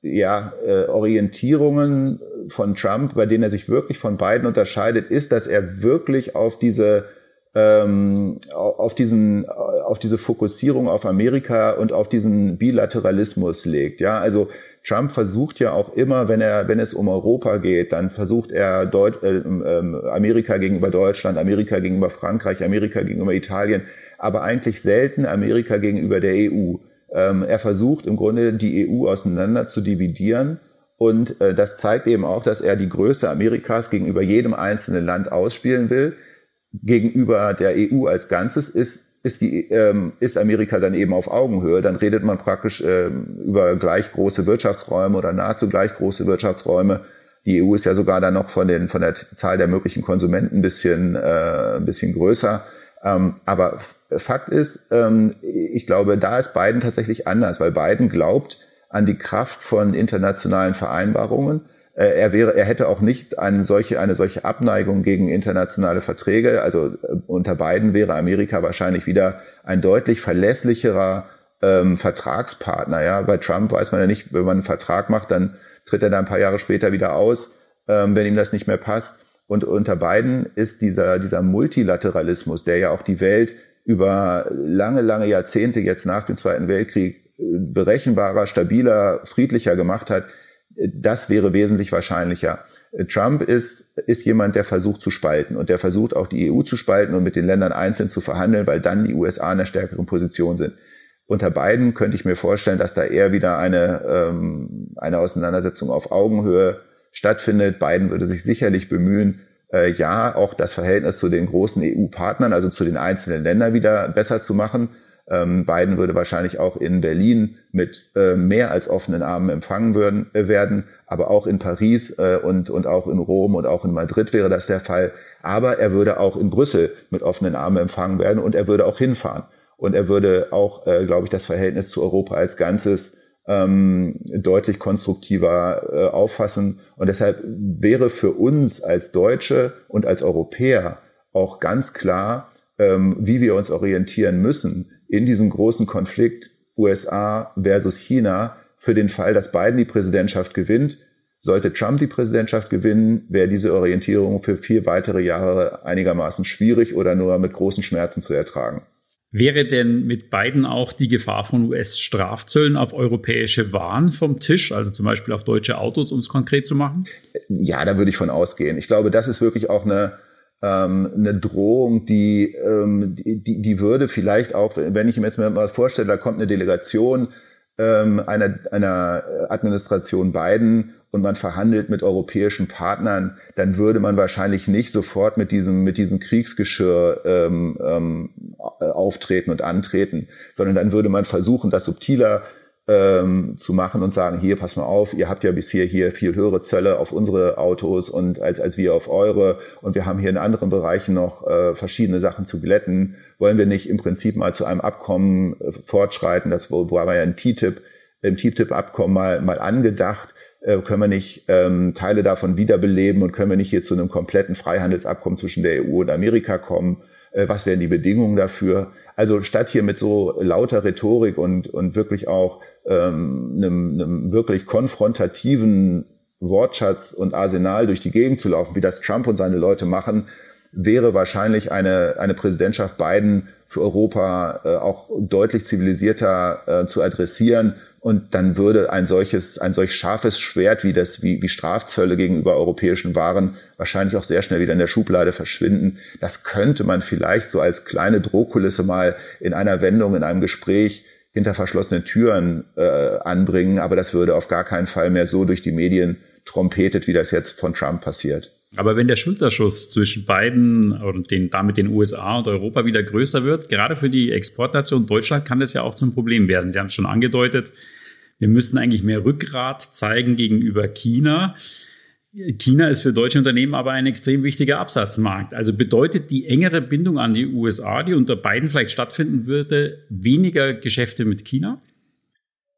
ja, äh, Orientierungen von Trump, bei denen er sich wirklich von beiden unterscheidet, ist, dass er wirklich auf diese ähm, auf diesen auf diese Fokussierung auf Amerika und auf diesen Bilateralismus legt. Ja, also Trump versucht ja auch immer, wenn er, wenn es um Europa geht, dann versucht er Deut äh, äh, Amerika gegenüber Deutschland, Amerika gegenüber Frankreich, Amerika gegenüber Italien, aber eigentlich selten Amerika gegenüber der EU. Ähm, er versucht im Grunde die EU auseinander zu dividieren. Und äh, das zeigt eben auch, dass er die Größe Amerikas gegenüber jedem einzelnen Land ausspielen will. Gegenüber der EU als Ganzes ist ist, die, ähm, ist Amerika dann eben auf Augenhöhe. Dann redet man praktisch ähm, über gleich große Wirtschaftsräume oder nahezu gleich große Wirtschaftsräume. Die EU ist ja sogar dann noch von, den, von der Zahl der möglichen Konsumenten ein bisschen, äh, ein bisschen größer. Ähm, aber Fakt ist, ähm, ich glaube, da ist Biden tatsächlich anders, weil Biden glaubt an die Kraft von internationalen Vereinbarungen er wäre, er hätte auch nicht eine solche, eine solche Abneigung gegen internationale Verträge. Also äh, unter beiden wäre Amerika wahrscheinlich wieder ein deutlich verlässlicherer ähm, Vertragspartner. Ja, bei Trump weiß man ja nicht, wenn man einen Vertrag macht, dann tritt er da ein paar Jahre später wieder aus, ähm, wenn ihm das nicht mehr passt. Und unter beiden ist dieser, dieser Multilateralismus, der ja auch die Welt über lange, lange Jahrzehnte jetzt nach dem Zweiten Weltkrieg äh, berechenbarer, stabiler, friedlicher gemacht hat, Das wäre wesentlich wahrscheinlicher. Trump ist, ist jemand, der versucht zu spalten und der versucht auch die EU zu spalten und mit den Ländern einzeln zu verhandeln, weil dann die USA in einer stärkeren Position sind. Unter beiden könnte ich mir vorstellen, dass da eher wieder eine, ähm, eine Auseinandersetzung auf Augenhöhe stattfindet. Biden würde sich sicherlich bemühen, äh, ja, auch das Verhältnis zu den großen EU-Partnern, also zu den einzelnen Ländern wieder besser zu machen. Ähm, Biden würde wahrscheinlich auch in Berlin mit äh, mehr als offenen Armen empfangen würden, äh, werden, aber auch in Paris äh, und, und auch in Rom und auch in Madrid wäre das der Fall. Aber er würde auch in Brüssel mit offenen Armen empfangen werden und er würde auch hinfahren. Und er würde auch, äh, glaube ich, das Verhältnis zu Europa als Ganzes ähm, deutlich konstruktiver äh, auffassen. Und deshalb wäre für uns als Deutsche und als Europäer auch ganz klar, ähm, wie wir uns orientieren müssen in diesem großen Konflikt USA versus China für den Fall, dass Biden die Präsidentschaft gewinnt. Sollte Trump die Präsidentschaft gewinnen, wäre diese Orientierung für vier weitere Jahre einigermaßen schwierig oder nur mit großen Schmerzen zu ertragen. Wäre denn mit Biden auch die Gefahr von US-Strafzöllen auf europäische Waren vom Tisch, also zum Beispiel auf deutsche Autos, um es konkret zu machen? Ja, da würde ich von ausgehen. Ich glaube, das ist wirklich auch eine, ähm, eine Drohung, die, ähm, die, die würde vielleicht auch, wenn ich mir jetzt mal vorstelle, da kommt eine Delegation ähm, einer, einer Administration Biden und man verhandelt mit europäischen Partnern, dann würde man wahrscheinlich nicht sofort mit diesem, mit diesem Kriegsgeschirr ähm, ähm, auftreten und antreten, sondern dann würde man versuchen, das subtiler ähm, zu machen und sagen, hier, pass mal auf, ihr habt ja bisher hier viel höhere Zölle auf unsere Autos und als, als wir auf eure und wir haben hier in anderen Bereichen noch äh, verschiedene Sachen zu glätten. Wollen wir nicht im Prinzip mal zu einem Abkommen äh, fortschreiten, das wo war ja ein TTIP, im TTIP-Abkommen mal, mal angedacht, äh, können wir nicht ähm, Teile davon wiederbeleben und können wir nicht hier zu einem kompletten Freihandelsabkommen zwischen der EU und Amerika kommen? Äh, was wären die Bedingungen dafür? Also statt hier mit so lauter Rhetorik und, und wirklich auch ähm, einem, einem wirklich konfrontativen Wortschatz und Arsenal durch die Gegend zu laufen, wie das Trump und seine Leute machen, wäre wahrscheinlich eine, eine Präsidentschaft Biden für Europa äh, auch deutlich zivilisierter äh, zu adressieren. Und dann würde ein solches, ein solch scharfes Schwert wie das, wie, wie Strafzölle gegenüber europäischen Waren wahrscheinlich auch sehr schnell wieder in der Schublade verschwinden. Das könnte man vielleicht so als kleine Drohkulisse mal in einer Wendung, in einem Gespräch hinter verschlossenen Türen äh, anbringen, aber das würde auf gar keinen Fall mehr so durch die Medien trompetet, wie das jetzt von Trump passiert. Aber wenn der Schulterschuss zwischen beiden und den, damit den USA und Europa wieder größer wird, gerade für die Exportnation Deutschland kann das ja auch zum Problem werden. Sie haben es schon angedeutet, wir müssten eigentlich mehr Rückgrat zeigen gegenüber China. China ist für deutsche Unternehmen aber ein extrem wichtiger Absatzmarkt. Also bedeutet die engere Bindung an die USA, die unter beiden vielleicht stattfinden würde, weniger Geschäfte mit China?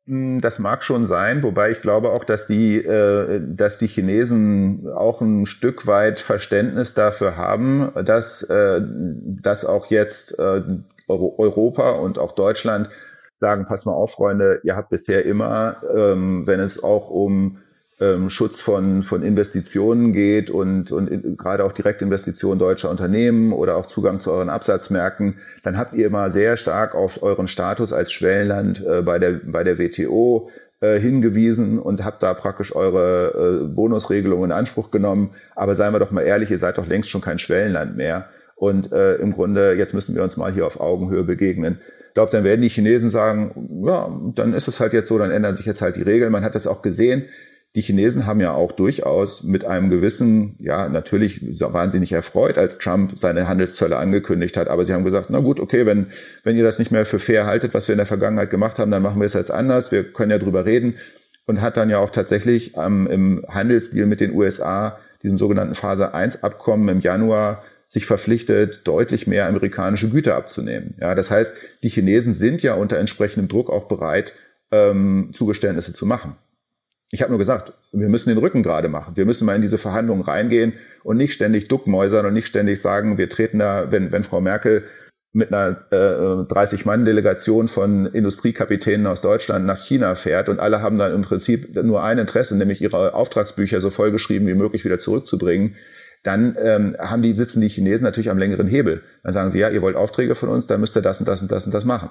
Hm, das mag schon sein, wobei ich glaube auch, dass die, äh, dass die Chinesen auch ein Stück weit Verständnis dafür haben, dass, äh, dass auch jetzt äh, Europa und auch Deutschland sagen, pass mal auf, Freunde, ihr habt bisher immer, ähm, wenn es auch um ähm, Schutz von, von Investitionen geht und, und in, gerade auch Direktinvestitionen deutscher Unternehmen oder auch Zugang zu euren Absatzmärkten, dann habt ihr immer sehr stark auf euren Status als Schwellenland äh, bei, der, bei der WTO äh, hingewiesen und habt da praktisch eure äh, Bonusregelungen in Anspruch genommen. Aber seien wir doch mal ehrlich, ihr seid doch längst schon kein Schwellenland mehr. Und äh, im Grunde, jetzt müssen wir uns mal hier auf Augenhöhe begegnen. Ich glaube, dann werden die Chinesen sagen, ja, dann ist es halt jetzt so, dann ändern sich jetzt halt die Regeln. Man hat das auch gesehen. Die Chinesen haben ja auch durchaus mit einem gewissen, ja, natürlich waren sie nicht erfreut, als Trump seine Handelszölle angekündigt hat, aber sie haben gesagt, na gut, okay, wenn, wenn ihr das nicht mehr für fair haltet, was wir in der Vergangenheit gemacht haben, dann machen wir es jetzt anders, wir können ja drüber reden und hat dann ja auch tatsächlich ähm, im Handelsdeal mit den USA, diesem sogenannten Phase 1 Abkommen im Januar, sich verpflichtet, deutlich mehr amerikanische Güter abzunehmen. Ja, das heißt, die Chinesen sind ja unter entsprechendem Druck auch bereit, ähm, Zugeständnisse zu machen. Ich habe nur gesagt, wir müssen den Rücken gerade machen. Wir müssen mal in diese Verhandlungen reingehen und nicht ständig duckmäusern und nicht ständig sagen, wir treten da, wenn, wenn Frau Merkel mit einer äh, 30-Mann-Delegation von Industriekapitänen aus Deutschland nach China fährt und alle haben dann im Prinzip nur ein Interesse, nämlich ihre Auftragsbücher so vollgeschrieben wie möglich wieder zurückzubringen, dann ähm, haben die, sitzen die Chinesen natürlich am längeren Hebel. Dann sagen sie, ja, ihr wollt Aufträge von uns, dann müsst ihr das und das und das und das machen.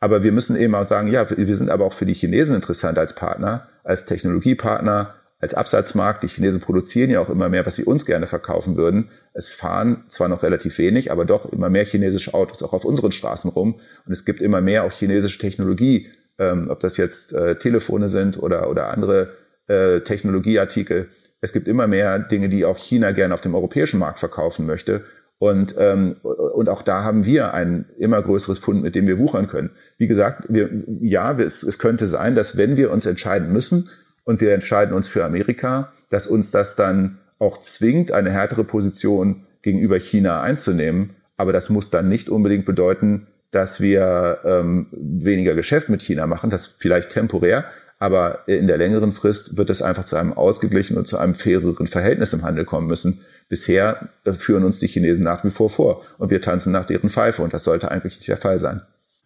Aber wir müssen eben auch sagen, ja, wir sind aber auch für die Chinesen interessant als Partner, als Technologiepartner, als Absatzmarkt. Die Chinesen produzieren ja auch immer mehr, was sie uns gerne verkaufen würden. Es fahren zwar noch relativ wenig, aber doch immer mehr chinesische Autos auch auf unseren Straßen rum. Und es gibt immer mehr auch chinesische Technologie, ähm, ob das jetzt äh, Telefone sind oder, oder andere äh, Technologieartikel. Es gibt immer mehr Dinge, die auch China gerne auf dem europäischen Markt verkaufen möchte. Und, ähm, und auch da haben wir ein immer größeres Fund, mit dem wir wuchern können. Wie gesagt, wir, ja, es, es könnte sein, dass wenn wir uns entscheiden müssen, und wir entscheiden uns für Amerika, dass uns das dann auch zwingt, eine härtere Position gegenüber China einzunehmen. Aber das muss dann nicht unbedingt bedeuten, dass wir ähm, weniger Geschäft mit China machen, das vielleicht temporär, aber in der längeren Frist wird es einfach zu einem ausgeglichenen und zu einem faireren Verhältnis im Handel kommen müssen. Bisher führen uns die Chinesen nach wie vor vor und wir tanzen nach deren Pfeife und das sollte eigentlich nicht der Fall sein.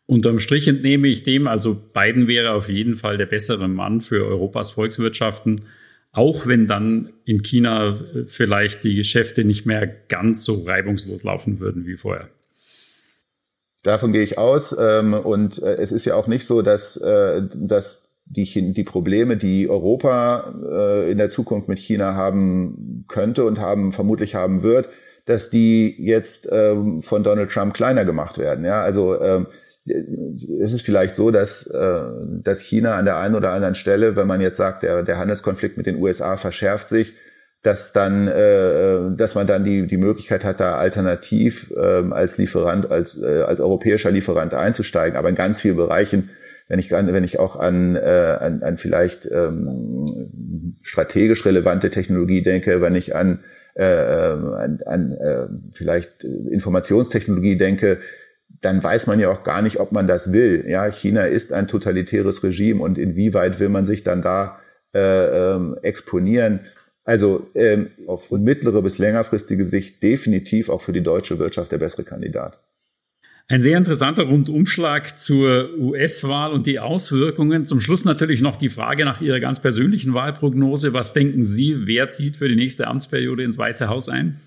Unterm Strich entnehme ich dem, also Biden wäre auf jeden Fall der bessere Mann für Europas Volkswirtschaften, auch wenn dann in China vielleicht die Geschäfte nicht mehr ganz so reibungslos laufen würden wie vorher. Davon gehe ich aus. Ähm, und äh, es ist ja auch nicht so, dass, äh, dass die, die Probleme, die Europa äh, in der Zukunft mit China haben könnte und haben vermutlich haben wird, dass die jetzt ähm, von Donald Trump kleiner gemacht werden. Ja, also ähm, ist es vielleicht so, dass, äh, dass China an der einen oder anderen Stelle, wenn man jetzt sagt, der, der Handelskonflikt mit den USA verschärft sich, dass dann, äh, dass man dann die die Möglichkeit hat, da alternativ äh, als Lieferant, als äh, als europäischer Lieferant einzusteigen. Aber in ganz vielen Bereichen, wenn ich wenn ich auch an äh, an, an vielleicht ähm, strategisch relevante Technologie denke, wenn ich an äh, an, an äh, vielleicht Informationstechnologie denke, dann weiß man ja auch gar nicht, ob man das will. Ja, China ist ein totalitäres Regime und inwieweit will man sich dann da äh, ähm, exponieren? Also ähm, auf mittlere bis längerfristige Sicht definitiv auch für die deutsche Wirtschaft der bessere Kandidat. Ein sehr interessanter Rundumschlag zur US-Wahl und die Auswirkungen. Zum Schluss natürlich noch die Frage nach Ihrer ganz persönlichen Wahlprognose. Was denken Sie, wer zieht für die nächste Amtsperiode ins Weiße Haus ein?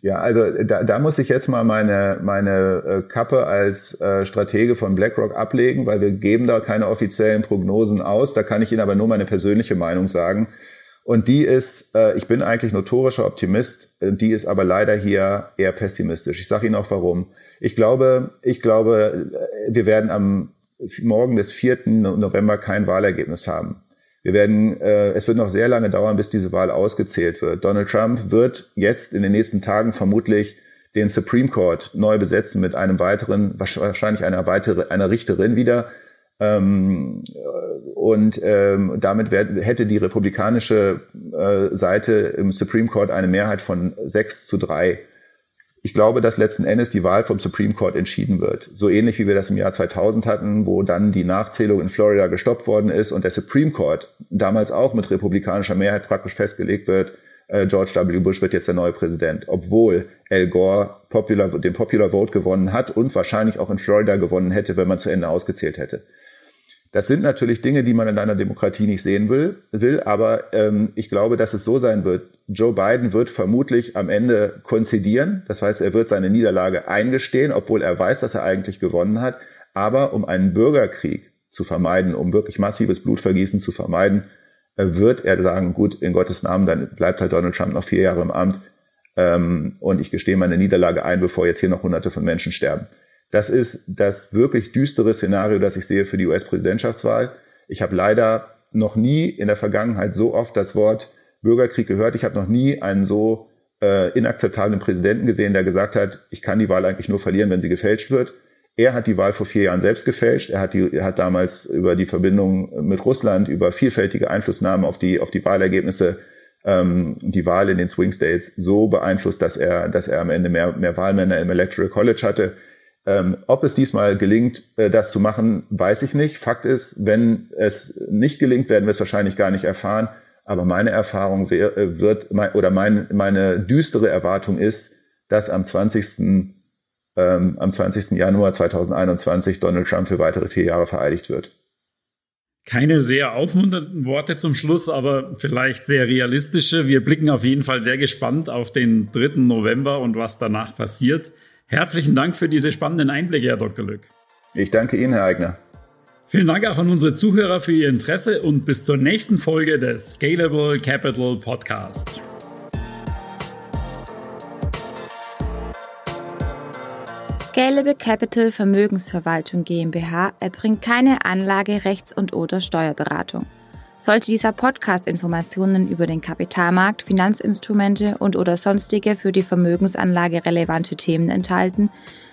Ja, also da, da muss ich jetzt mal meine, meine äh, Kappe als äh, Stratege von BlackRock ablegen, weil wir geben da keine offiziellen Prognosen aus. Da kann ich Ihnen aber nur meine persönliche Meinung sagen. Und die ist, äh, ich bin eigentlich notorischer Optimist, die ist aber leider hier eher pessimistisch. Ich sage Ihnen auch warum. Ich glaube, ich glaube, wir werden am Morgen des 4. November kein Wahlergebnis haben. Wir werden, äh, es wird noch sehr lange dauern, bis diese Wahl ausgezählt wird. Donald Trump wird jetzt in den nächsten Tagen vermutlich den Supreme Court neu besetzen mit einem weiteren, wahrscheinlich einer weitere, einer Richterin wieder. Ähm, und ähm, damit wär, hätte die republikanische äh, Seite im Supreme Court eine Mehrheit von sechs zu drei ich glaube, dass letzten Endes die Wahl vom Supreme Court entschieden wird. So ähnlich wie wir das im Jahr 2000 hatten, wo dann die Nachzählung in Florida gestoppt worden ist und der Supreme Court damals auch mit republikanischer Mehrheit praktisch festgelegt wird, äh, George W. Bush wird jetzt der neue Präsident, obwohl Al Gore Popular, den Popular Vote gewonnen hat und wahrscheinlich auch in Florida gewonnen hätte, wenn man zu Ende ausgezählt hätte. Das sind natürlich Dinge, die man in einer Demokratie nicht sehen will, will aber ähm, ich glaube, dass es so sein wird. Joe Biden wird vermutlich am Ende konzidieren. Das heißt, er wird seine Niederlage eingestehen, obwohl er weiß, dass er eigentlich gewonnen hat. Aber um einen Bürgerkrieg zu vermeiden, um wirklich massives Blutvergießen zu vermeiden, äh, wird er sagen, gut, in Gottes Namen, dann bleibt halt Donald Trump noch vier Jahre im Amt. Ähm, und ich gestehe meine Niederlage ein, bevor jetzt hier noch hunderte von Menschen sterben. Das ist das wirklich düstere Szenario, das ich sehe für die US-Präsidentschaftswahl. Ich habe leider noch nie in der Vergangenheit so oft das Wort Bürgerkrieg gehört. Ich habe noch nie einen so äh, inakzeptablen Präsidenten gesehen, der gesagt hat, ich kann die Wahl eigentlich nur verlieren, wenn sie gefälscht wird. Er hat die Wahl vor vier Jahren selbst gefälscht. Er hat, die, er hat damals über die Verbindung mit Russland, über vielfältige Einflussnahmen auf die, auf die Wahlergebnisse ähm, die Wahl in den Swing States so beeinflusst, dass er, dass er am Ende mehr, mehr Wahlmänner im Electoral College hatte. Ähm, ob es diesmal gelingt, äh, das zu machen, weiß ich nicht. Fakt ist, wenn es nicht gelingt, werden wir es wahrscheinlich gar nicht erfahren. Aber meine Erfahrung äh, wird, oder mein, meine düstere Erwartung ist, dass am 20. Ähm, am 20. Januar 2021 Donald Trump für weitere vier Jahre vereidigt wird. Keine sehr aufmunternden Worte zum Schluss, aber vielleicht sehr realistische. Wir blicken auf jeden Fall sehr gespannt auf den 3. November und was danach passiert. Herzlichen Dank für diese spannenden Einblicke, Herr Dr. Lück. Ich danke Ihnen, Herr Eigner. Vielen Dank auch an unsere Zuhörer für Ihr Interesse und bis zur nächsten Folge des Scalable Capital Podcast. Scalable Capital Vermögensverwaltung GmbH erbringt keine Anlage-, Rechts- und/oder Steuerberatung. Sollte dieser Podcast Informationen über den Kapitalmarkt, Finanzinstrumente und/oder sonstige für die Vermögensanlage relevante Themen enthalten,